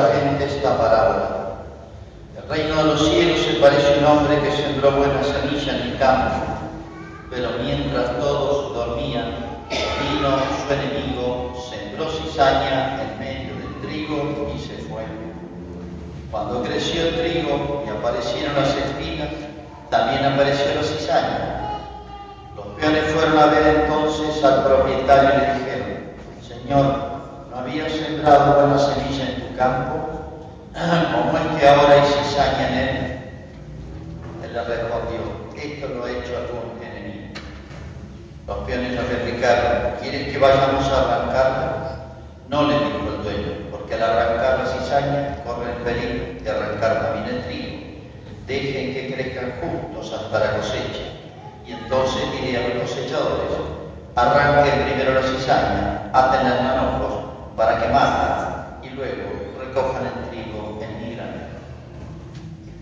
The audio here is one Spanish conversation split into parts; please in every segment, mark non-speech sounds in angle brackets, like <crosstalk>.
gente esta parábola. El reino de los cielos se parece a un hombre que sembró buena semilla en el campo, pero mientras todos dormían, vino su enemigo, sembró cizaña en medio del trigo y se fue. Cuando creció el trigo y aparecieron las espinas, también apareció la cizaña. Los peones fueron a ver entonces al propietario y le dijeron, Señor, ¿no habías sembrado buena semilla en campo? ¿Cómo es que ahora hay cizaña en él? Él le respondió, esto lo ha hecho algún enemigo. Los peones le replicaron, ¿quieres que vayamos a arrancarla? No le dijo el dueño, porque al arrancar la cizaña corre el peligro de arrancar también el trigo. Dejen que crezcan juntos hasta la cosecha. Y entonces diré a los cosechadores, arranquen primero la cizaña, átenla en manojos para quemarla y luego recojan el trigo en mi granero.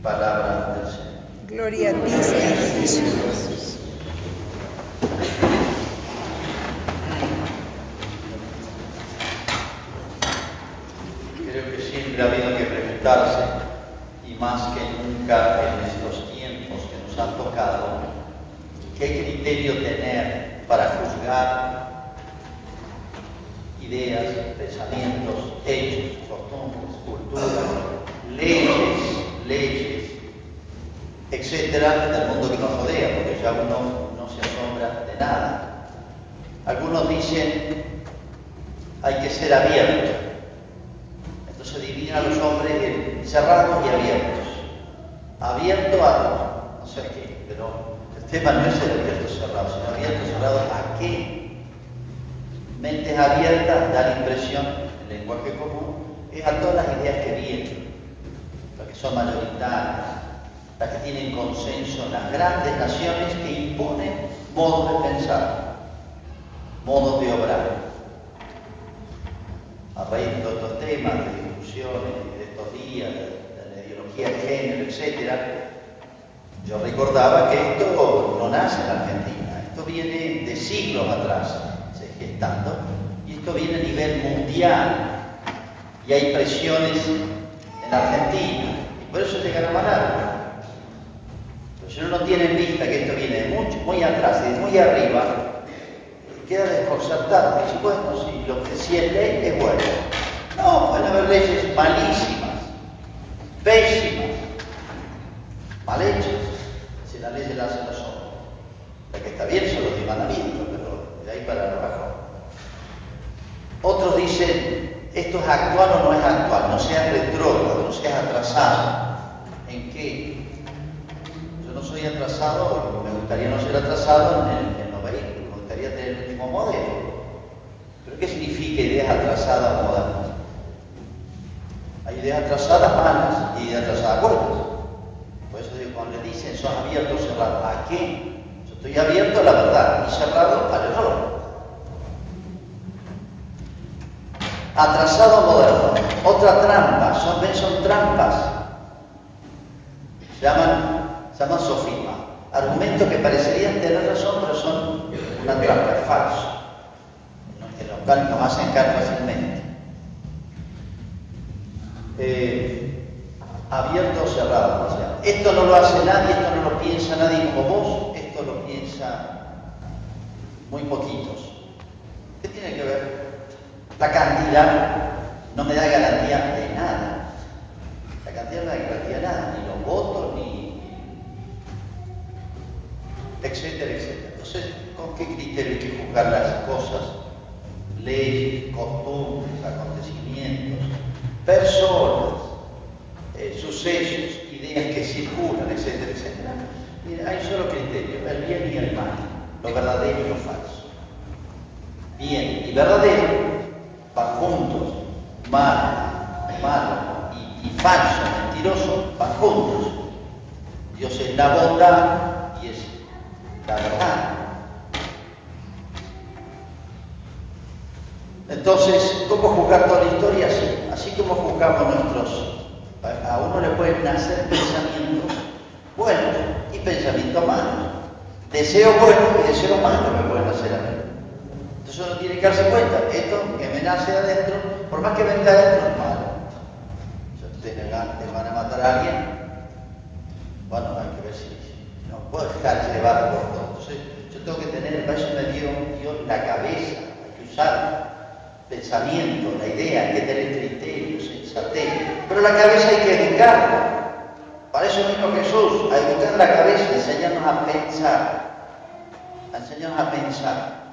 Palabra del Señor. Gloria a ti, Señor Jesús. Creo que siempre ha habido que preguntarse, y más que nunca en estos tiempos que nos han tocado, qué criterio tener para juzgar ideas, pensamientos, hechos, costumbres, culturas, leyes, leyes, etcétera, del mundo que nos rodea, porque ya uno no se asombra de nada. Algunos dicen hay que ser abierto. Entonces dividen a los hombres en cerrados y abiertos. Abierto a no sé qué, pero el tema no es el abierto cerrado, sino abierto cerrado a qué. Mentes abiertas da la impresión, el lenguaje común, es a todas las ideas que vienen, las que son mayoritarias, que tienen consenso en las grandes naciones que imponen modos de pensar, modos de obrar a raíz de todos estos temas de discusiones de estos días, de, de la ideología de género, etc., yo recordaba que esto no nace en Argentina, esto viene de siglos atrás, se gestando, y esto viene a nivel mundial, y hay presiones en Argentina, y por eso llegaron a largo. Si uno no tiene en vista que esto viene mucho, muy atrás y muy arriba, queda desconcertado. Dice, bueno, si lo que sí es ley es bueno. No, pueden haber leyes malísimas, pésimas, mal hechas. Si la ley se la hacen los hombres. La que está bien son los mandamientos, pero de ahí para abajo. Otros dicen, esto es actual o no es actual, no seas retrógrado, no seas atrasado. ¿En qué? Soy atrasado, me gustaría no ser atrasado en, los vehículos, me gustaría tener el último modelo. ¿Pero qué significa ideas atrasadas modernas? Hay ideas atrasadas malas y ideas atrasadas buenas. Por eso cuando le dicen sos abierto o cerrado, ¿a qué? Yo estoy abierto a la verdad y cerrado al error. Atrasado moderno. Otra trampa, son, son trampas. Se llaman, se llaman sofisma. Argumentos que parecerían tener razón, pero son una trampa, es falso. Cuales nos hacen caer fácilmente. Eh, abierto o cerrado. O sea, esto no lo hace nadie, esto no lo piensa nadie como vos, esto lo piensa muy poquitos. ¿Qué tiene que ver? La cantidad no me da garantía de nada. La cantidad no me da garantía de nada, ni los votos, ni. Etcétera, etcétera. Entonces, ¿con qué criterio hay que juzgar las cosas? Leyes, costumbres, acontecimientos, personas, eh, sucesos, ideas que circulan, etcétera, etcétera. Mira, hay solo criterio, el bien y el mal, lo verdadero y lo falso. Bien y verdadero van juntos, malo, malo y, y falso, mentiroso, van juntos. Dios es la bondad la verdad. Entonces, ¿cómo juzgar toda la historia? Así, así como juzgamos nuestros... A uno le pueden nacer pensamientos buenos y pensamientos malos. Deseo bueno y deseo malo me pueden hacer a mí. Entonces uno tiene que darse cuenta, esto que me nace adentro, por más que venga adentro, es malo. Si ustedes van a matar a alguien, bueno, hay que ver si, no puedo dejarse llevar por todo. Entonces yo tengo que tener, para eso me dio Dios la cabeza, hay que usar pensamiento, la idea, hay que tener criterio, sensatez, pero la cabeza hay que educarla. Para eso mismo Jesús, a educar la cabeza, enseñarnos a pensar, enseñarnos a pensar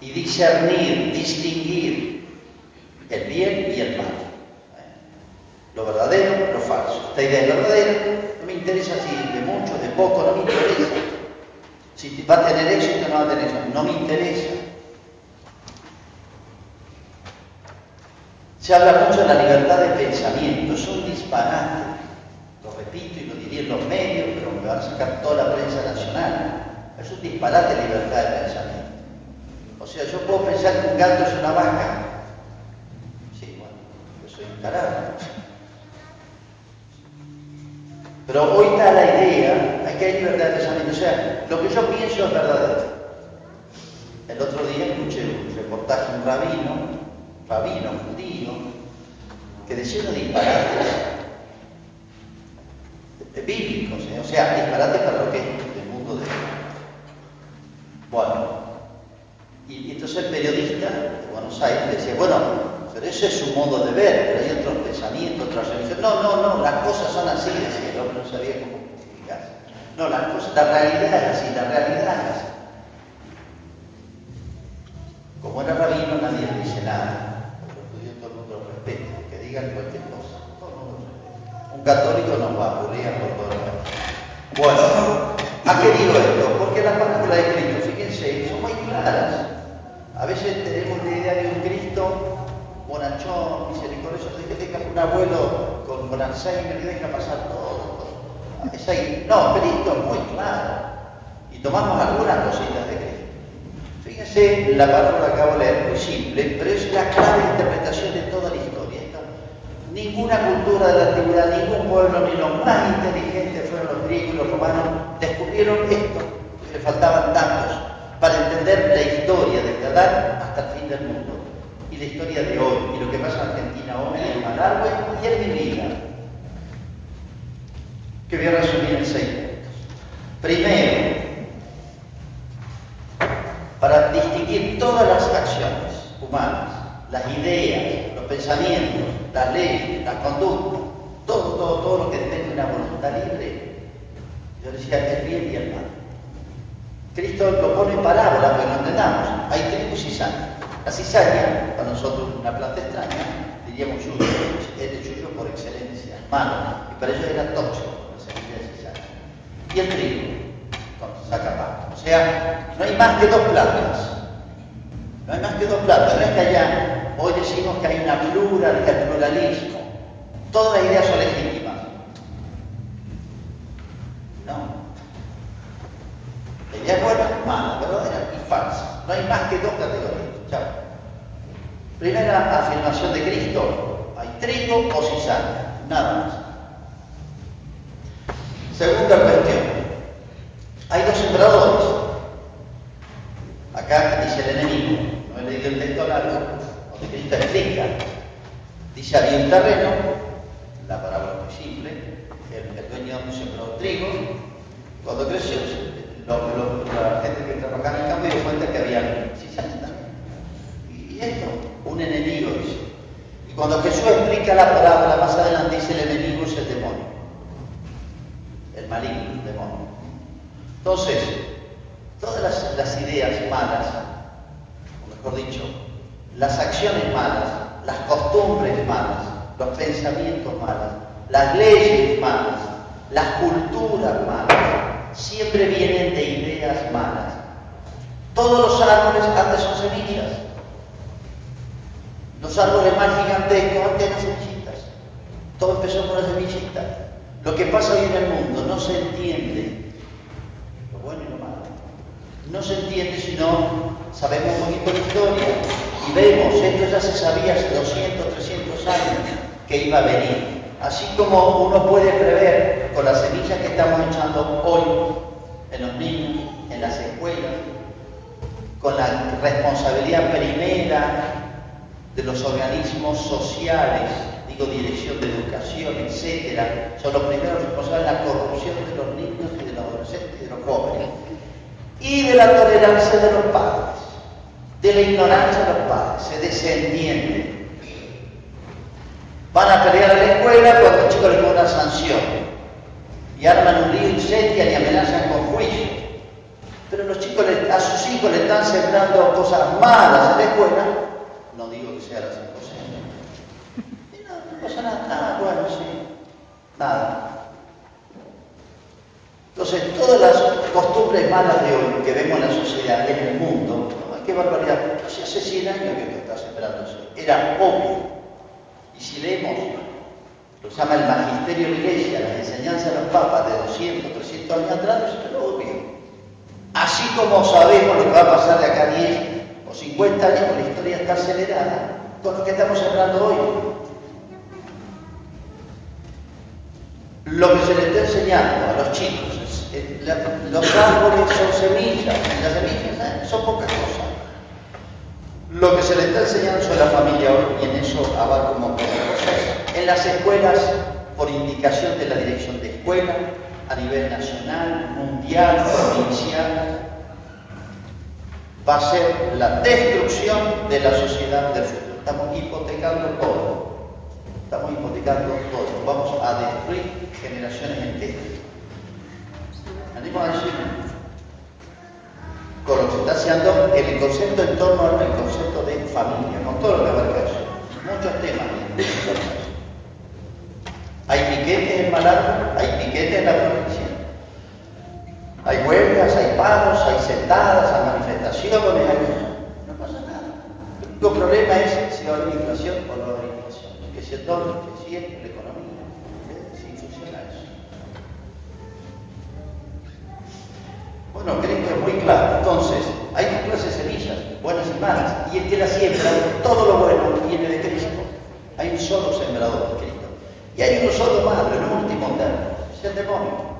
y discernir, distinguir el bien y el mal. Lo verdadero, lo falso. Esta idea es verdadera, no me interesa si de mucho, de poco, no me interesa. Si va a tener éxito no va a tener éxito, no me interesa. Se habla mucho de la libertad de pensamiento, es un disparate. Lo repito y lo diría en los medios, pero me van a sacar toda la prensa nacional. Es un disparate de libertad de pensamiento. O sea, yo puedo pensar que un gato es una vaca. Sí, bueno, yo soy un tarado. Pero hoy está la idea, hay que hay libertad de pensamiento. O sea, lo que yo pienso es verdadero. El otro día escuché un reportaje un rabino, rabino judío, que decía unos disparates bíblicos, ¿eh? o sea, disparates para lo que es el mundo de... Bueno, y entonces el periodista de Buenos Aires decía, bueno, pero ese es su modo de ver, pero hay otros pensamientos, otras religiones. No, no, no, las cosas son así, decía el hombre, no sabía cómo explicarse. No, las cosas, la realidad es así, la realidad es así. Como era rabino, nadie le dice nada. Pero los judíos todo el mundo lo respeta, que cualquier cosa. Lo respeta. Un católico nos va a aburrir por todo el. Bueno, ¿a qué digo esto? Porque las palabras de Cristo, fíjense, son muy claras. A veces tenemos la idea de un Cristo bonachón, misericordioso, que deja un abuelo con, con Alzheimer y deja pasar todo. Es ahí. No, Cristo es muy claro. Y tomamos algunas cositas de Cristo. Fíjense, la palabra que acabo de leer, muy simple, pero es la clave de interpretación de toda la ninguna cultura de la antigüedad, ningún pueblo, ni los más inteligentes fueron los griegos y los romanos, descubrieron esto, le faltaban tantos, para entender la historia desde Adán hasta el fin del mundo. Y la historia de hoy, y lo que pasa en Argentina hoy, en Malargüe y en mi vida. Que voy a resumir en seis puntos. Primero, para distinguir todas las acciones humanas, las ideas, los pensamientos, las leyes, las conductas, todo, todo, todo lo que de una voluntad libre, yo decía el bien y el mal. Cristo lo pone en parábola que lo entendamos. Hay trigo y cizaña. La cizaña, para nosotros una planta extraña, diríamos yuyo, es el yuyo por excelencia, malo, y para ellos era tóxico, la semilla de cizaña. Y el trigo, saca pan. O sea, no hay más que dos plantas. No hay más que dos plantas. No es que allá, hoy decimos que hay una plural, el pluralismo. Todas las ideas son legítimas. No. La idea es buena, mala, verdadera y falsa. No hay más que dos categorías. Chao. Primera afirmación de Cristo. Hay trigo o cizaña. Nada más. Segunda cuestión. Hay dos sembradores. Acá dice el enemigo. No he leído el texto largo. Cristo explica. Dice, había un terreno. La parábola es muy simple. El, el dueño sembró trigo. Cuando creció, lo, lo, la gente que trabajaba en el campo dio cuenta que había cizaña también. Y esto, un enemigo dice. Y cuando Jesús explica la parábola más adelante dice el enemigo es el demonio. El maligno, el demonio. Entonces, todas las, las ideas malas, o mejor dicho, las acciones malas, las costumbres malas, los pensamientos malos, las leyes malas, las culturas malas, siempre vienen de ideas malas. Todos los árboles antes son semillas. Los árboles más gigantescos antes eran semillitas. Todo empezó con una semillita. Lo que pasa hoy en el mundo no se entiende, lo bueno y lo malo. No se entiende si no sabemos un poquito de historia y vemos, esto ya se sabía hace 200, 300 años que iba a venir. Así como uno puede prever con las semillas que estamos echando hoy en los niños, en las escuelas, con la responsabilidad primera de los organismos sociales, digo dirección de educación, etcétera, son los primeros responsables de la corrupción de los niños y de los adolescentes y de los jóvenes, y de la tolerancia de los padres, de la ignorancia de los padres, se desentiende. Van a pelear a la escuela cuando el chico le pone una sanción y arman un lío, incendian y amenazan con juicio. Pero los chicos a sus hijos le están sembrando cosas malas en la escuela. No digo que sea la 100%. Y no, no pasa nada. Ah, bueno, sí. Nada. Entonces, todas las costumbres malas de hoy que vemos en la sociedad, en el mundo. Qué barbaridad. Entonces, hace 100 años que está sembrando eso. Era obvio. Y si leemos lo llama el magisterio de la iglesia, las enseñanzas de los papas de 200, 300 años atrás, eso es obvio. Así como sabemos lo que va a pasar de acá a 10 o 50 años, la historia está acelerada con lo que estamos hablando hoy. Lo que se le está enseñando a los chicos, los árboles son semillas, y las semillas ¿eh? son pocas cosas. Lo que se le está enseñando sobre la familia hoy, y en eso abarco un montón de cosas, en las escuelas, por indicación de la dirección de escuela, a nivel nacional, mundial, provincial, va a ser la destrucción de la sociedad del futuro. Estamos hipotecando todo. Estamos hipotecando todo. Vamos a destruir generaciones enteras. Animo a con lo que está haciendo el concepto en torno al concepto de familia, con todo lo que abarca eso. Muchos temas. Hay piquetes en Malarco, hay piquetes en la provincia. Hay huelgas, hay paros, hay sentadas, hay manifestaciones, hay... no pasa nada. El único problema es si haber inflación o no haber inflación. Que si el que si es la economía, si funciona eso. Bueno, creo que es muy claro. Entonces, hay dos clases semillas, buenas y malas. Y el que la siembra, todo lo bueno viene de Cristo. Hay un solo sembrador de Cristo. Y hay uno solo malo, en último es el demonio.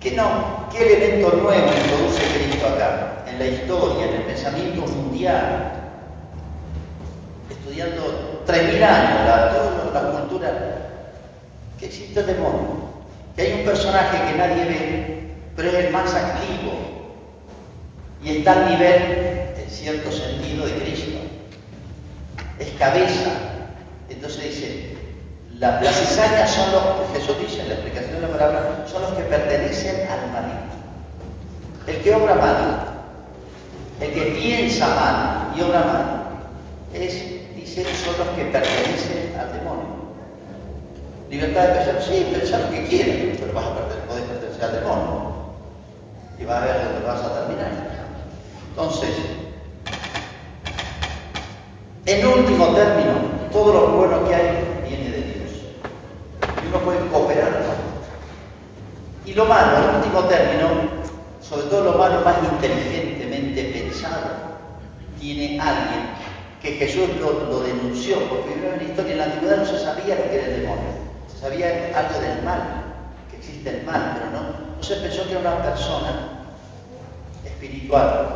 Que no, ¿qué elemento nuevo introduce Cristo acá? En la historia, en el pensamiento mundial. Estudiando 3.000 años, la, toda la cultura, que existe el demonio. Que hay un personaje que nadie ve, pero es el más activo. Y está al nivel, en cierto sentido, de Cristo. Es cabeza. Entonces dice, la, las cizañas son los, Jesús dice en la explicación de la palabra, son los que pertenecen al maligno. El que obra mal, el que piensa mal y obra mal, es, dice, son los que pertenecen al demonio. Libertad de pensar, sí, pensar lo que quieras, pero vas a perder, podés pertenecer al demonio. Y vas a ver dónde vas a terminar. Entonces, en último término, todo lo bueno que hay viene de Dios. Y uno puede cooperar. Y lo malo, en último término, sobre todo lo malo más inteligentemente pensado, tiene alguien que Jesús lo, lo denunció, porque en la historia en la antigüedad no se sabía lo que era el demonio, se sabía algo del mal, existe el pero no, no se pensó que era una persona espiritual,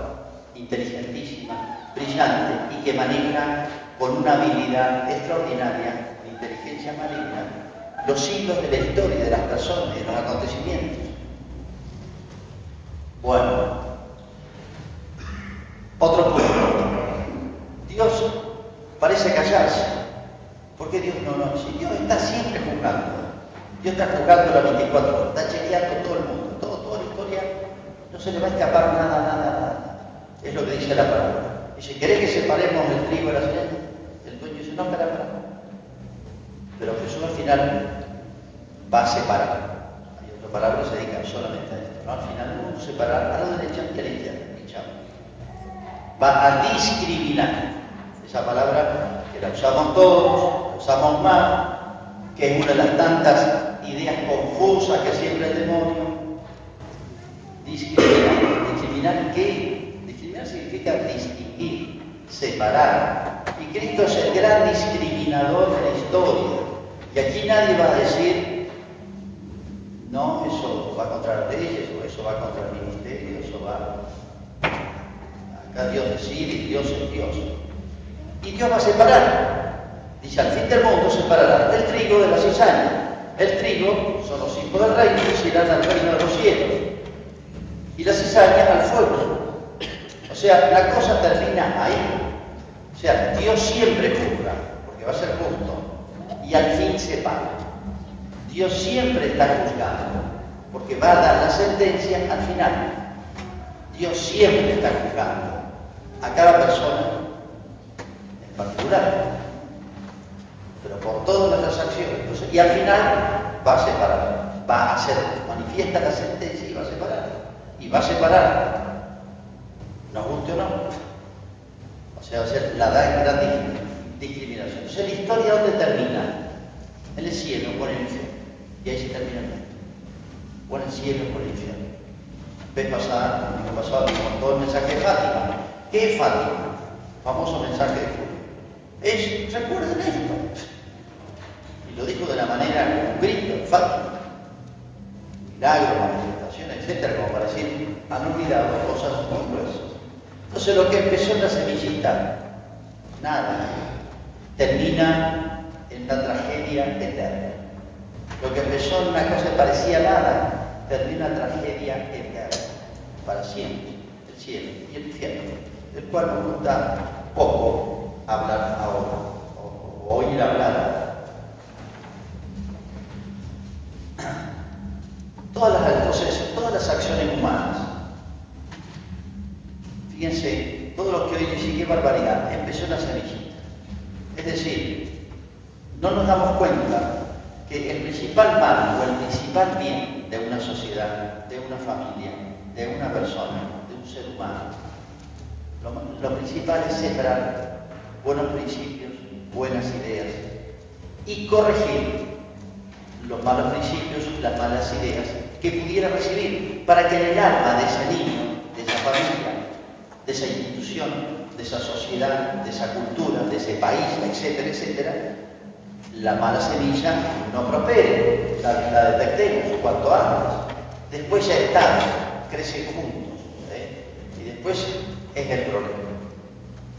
inteligentísima, brillante y que maneja con una habilidad extraordinaria inteligencia maligna los hilos de la historia de las personas y de los acontecimientos. Bueno, otro punto. Dios parece callarse. ¿Por qué Dios no lo Si Dios está siempre juzgando. Dios está juzgando las 24 horas, está chequeando todo el mundo, todo, toda la historia, no se le va a escapar nada, nada, nada. Es lo que dice la palabra. Dice, ¿querés que separemos el trigo de la cizaña? El dueño dice, no, espera, espera. Pero Jesús al final va a separar. Hay otra palabra que se dedica solamente a esto. ¿no? Al final vamos a separar a la derecha y a la izquierda. Va a discriminar. esa palabra que la usamos todos, la usamos mal, que es una de las tantas ideas confusas que siempre el demonio. Discriminar. ¿Discriminar qué? Discriminar significa distinguir, separar. Y Cristo es el gran discriminador de la historia. Y aquí nadie va a decir, no, eso va contra las leyes, o eso va contra el ministerio, eso va. Acá Dios decide Dios es Dios. Y Dios va a separar. Dice, al fin del mundo separará el trigo de la cizaña. El trigo son los hijos del reino y irán al reino de los cielos. Y la cizaña al fuego. O sea, la cosa termina ahí. O sea, Dios siempre juzga, porque va a ser justo, y al fin separa. Dios siempre está juzgando, porque va a dar la sentencia al final. Dios siempre está juzgando a cada persona en particular pero por todas nuestras acciones. y al final va a separar, va a hacer, manifiesta la sentencia y va a separar. Y va a separar, nos guste o no. O sea, va a ser la gran discriminación. Entonces, ¿la historia dónde termina? En el cielo, por el infierno. Y ahí se termina el mundo. O en el cielo, por el infierno. Ves pasar, el pasado, todo el mensaje de Fátima. ¿Qué es Fátima? Famoso mensaje de Julio. Es, recuerden esto. Lo dijo de la manera, un grito, enfático. Milagros, manifestaciones, etcétera, como para decir, han olvidado cosas muy gruesas. Entonces lo que empezó en la semillita, nada, termina en la tragedia eterna. Lo que empezó en una cosa que parecía nada, termina en tragedia eterna, para siempre, el cielo y el infierno, del cual nos gusta poco hablar ahora, o, oír hablar. Todas las, todas las acciones humanas, fíjense, todo lo que hoy dice qué barbaridad, empezó en la semillita. Es decir, no nos damos cuenta que el principal mal o el principal bien de una sociedad, de una familia, de una persona, de un ser humano, lo, lo principal es sembrar buenos principios, buenas ideas y corregir los malos principios, las malas ideas que pudiera recibir para que en el alma de ese niño, de esa familia, de esa institución, de esa sociedad, de esa cultura, de ese país, etcétera, etcétera, la mala semilla no prospere, la, detectemos cuanto antes. Después ya está, crece juntos. ¿eh? Y después es el problema.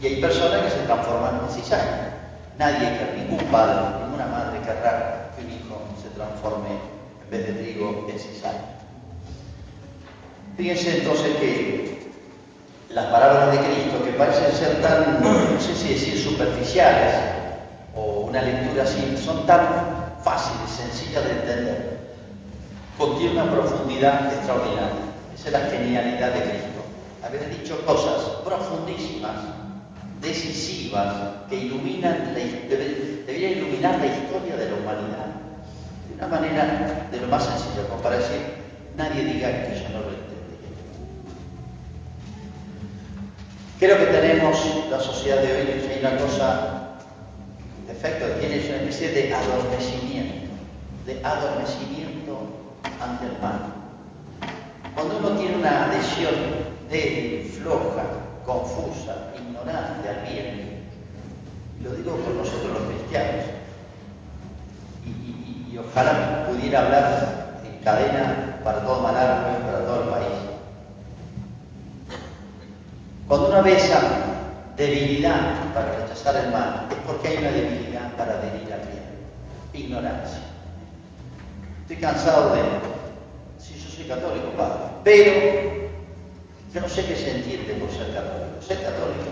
Y hay personas que se transforman en cizaña. Nadie, ningún padre, ninguna madre querrá que un hijo se transforme en vez de trigo en. Fíjense entonces que las palabras de Cristo, que parecen ser tan, no sé si decir superficiales, o una lectura así, son tan fáciles, sencillas de entender, contienen una profundidad extraordinaria. Esa es la genialidad de Cristo. Haber dicho cosas profundísimas decisivas que iluminan deberían iluminar la historia de la humanidad una manera de lo más sencilla, como para decir, nadie diga que yo no lo entendí. Creo que tenemos la sociedad de hoy, hay una cosa, defecto tiene una especie de adormecimiento, de adormecimiento ante el mal. Cuando uno tiene una adhesión débil, floja, confusa, ignorante al bien. Lo digo por nosotros los cristianos. Ojalá pudiera hablar en cadena para todo Malargüe, para todo el país. Cuando uno ve esa debilidad para rechazar el mal, es porque hay una debilidad para adherir al bien. Ignorancia. Estoy cansado de... Si yo soy católico, padre, pero yo no sé qué sentirte por ser católico. Ser católico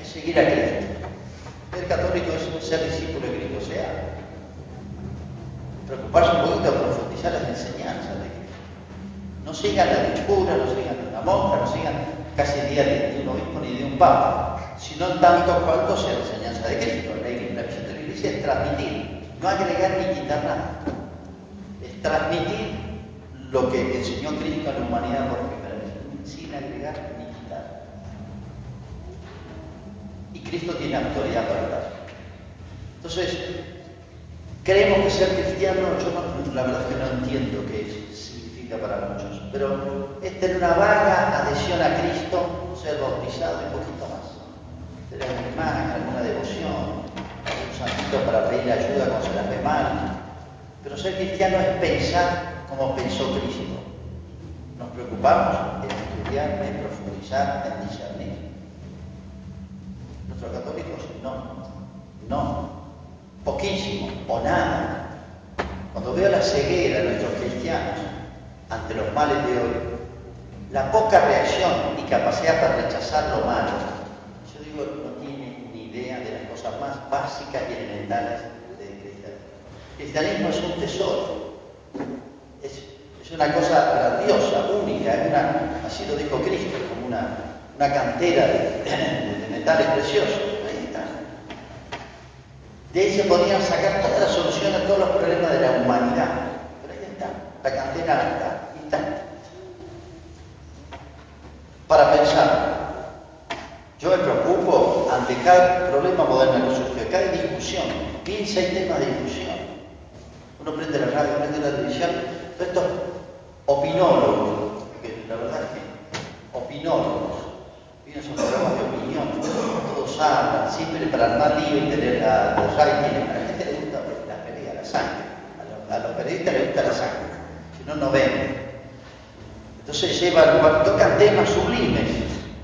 es seguir a Cristo. Ser católico es ser discípulo de Cristo. O sea, preocuparse un poquito de profundizar las enseñanzas de Cristo. No sigan la lectura, no sigan una monja, no sigan casi el día de un obispo ni de un papa, sino tanto cuanto sea la enseñanza de Cristo. La, misión de la iglesia es transmitir, no agregar ni quitar nada. Es transmitir lo que enseñó Cristo a la humanidad por agregar ni quitar. Y Cristo tiene autoridad para hablar. Entonces, creemos que ser cristiano, yo la verdad es que no entiendo qué significa para muchos, pero es tener una vaga adhesión a Cristo, ser bautizado y poquito más. Tener una imagen, alguna devoción, un santito para pedir ayuda cuando se las ve mal. Pero ser cristiano es pensar como pensó Cristo. Nos preocupamos en estudiar, en profundizar, en discernir. Nuestros católicos no, no, poquísimo o nada. Cuando veo la ceguera de nuestros cristianos ante los males de hoy, la poca reacción y capacidad para rechazar lo malo, yo digo, no tiene ni idea de las cosas más básicas y elementales del cristianismo. El cristianismo es un tesoro, es, una cosa grandiosa, única, es una, así lo dijo Cristo, como una, cantera de metales preciosos. De ahí se podían sacar todas las soluciones a todos los problemas de la humanidad. Pero ahí está, la cantera está. Para pensar, yo me preocupo ante cada problema moderno que surge, cada discusión, piensa en temas de discusión. Uno prende la radio, prende la televisión, todos estos opinólogos, que la verdad es que opinólogos, son programas de opinión, todos hablan, siempre para armar lío y tener la, rankings. A la gente le gusta la pelea, la sangre. A los, periodistas les gusta la sangre, si no, no venden. Entonces llevan, tocan temas sublimes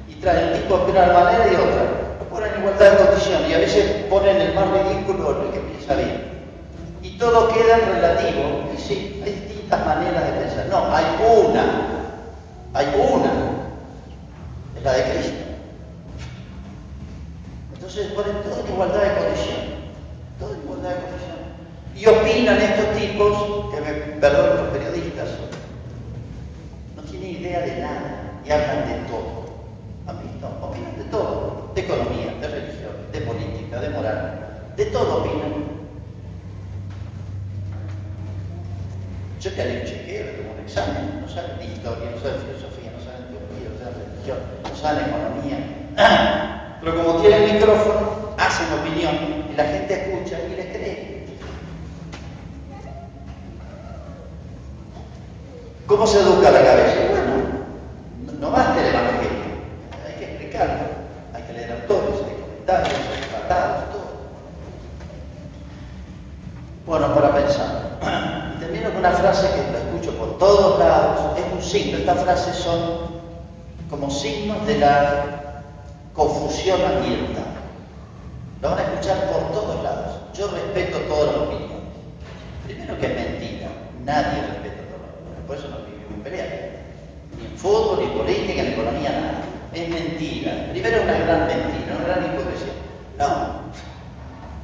y traen tipo de una manera y otra. Ponen en igualdad de condiciones y a veces ponen el más ridículo el que piensa bien. Y todo queda relativo. Y sí, hay distintas maneras de pensar. No, hay una. Hay una. La de Cristo. Entonces ponen todo en igualdad de condiciones. Todo en igualdad de condiciones. Y opinan estos tipos, que me perdonen los periodistas, no tienen idea de nada y hablan de todo. ¿Han visto? Opinan de todo. De economía, de religión, de política, de moral. De todo opinan. Yo te haré un chequeo, un examen. No saben de historia, no saben filosofía, no saben teología, no saben religión, saben economía. <clears throat> Pero como tienen micrófono, hacen opinión y la gente escucha y les cree. ¿Cómo se educa la cabeza? Bueno, no basta el evangelio, hay que explicarlo, hay que leer autores, hay comentarios, hay tratados, todo. Bueno, para pensar. <clears throat> Termino con una frase que la escucho por todos lados, es un signo, estas frases son como signos de la confusión abierta. Lo van a escuchar por todos lados. Yo respeto todas las opiniones. Primero que es mentira, nadie respeta todas las opiniones, por eso no vivimos en pelea. Ni en fútbol, ni en política, ni en economía, nada. Es mentira. Primero es una gran mentira, una gran hipocresía. No.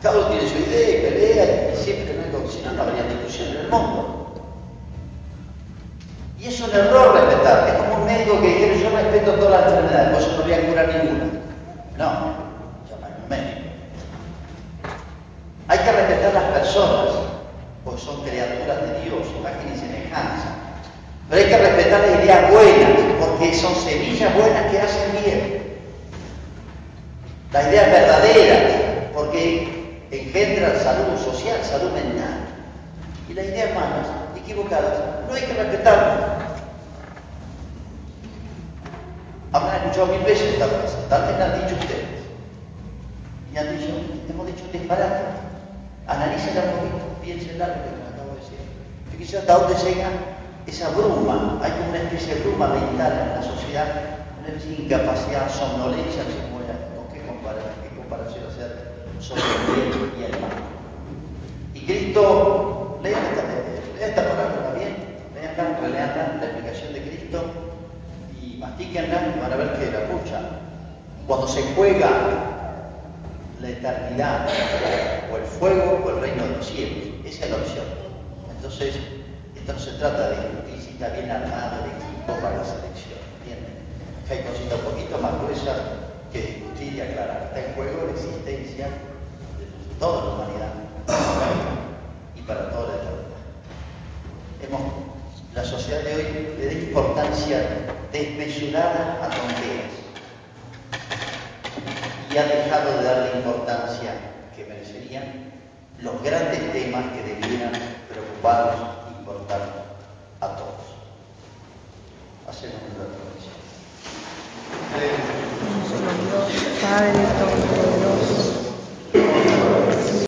Cada uno tiene su idea y pelea y siempre no hay si no, no habría discusión en el mundo. Y es un error respetar. Es como un médico que dice yo respeto todas las enfermedades, por eso no voy a curar ninguna. No, llama un médico. Hay que respetar las personas, porque son criaturas de Dios, imagen y semejanza. Pero hay que respetar las ideas buenas, porque son semillas buenas que hacen bien. Las ideas verdaderas, porque engendran salud social, salud mental. Y las ideas malas, equivocadas, no hay que respetarlas. Habrán escuchado mil veces esta frase, tal vez la han dicho ustedes. Y han dicho, hemos dicho disparate. Analícenla un poquito, piénsenla lo que les acabo de decir. Fíjense hasta dónde llega esa bruma. Hay como una especie de bruma mental en la sociedad, una especie de incapacidad, somnolencia, no sé cómo con qué comparación, qué comparación hacer sobre el bien y el mal. Y Cristo, esta, lean esta parábola bien, leanla, releanla, la explicación de Cristo y mastíquenla y van a ver que la escuchan. Cuando se juega la eternidad, o el fuego o el reino de los cielos, esa es la opción. Entonces, esto no se trata de discutir si está bien armado el equipo para la selección, ¿entienden? Hay cositas un poquito más gruesas que discutir y aclarar. Está en juego la existencia de toda la humanidad y para toda la. Hemos, la sociedad de hoy le da importancia desmesurada a tonteras y y ha dejado de dar la importancia que merecerían los grandes temas que debieran preocuparnos e importarnos a todos. Hacemos una reflexión. Padre Todopoderoso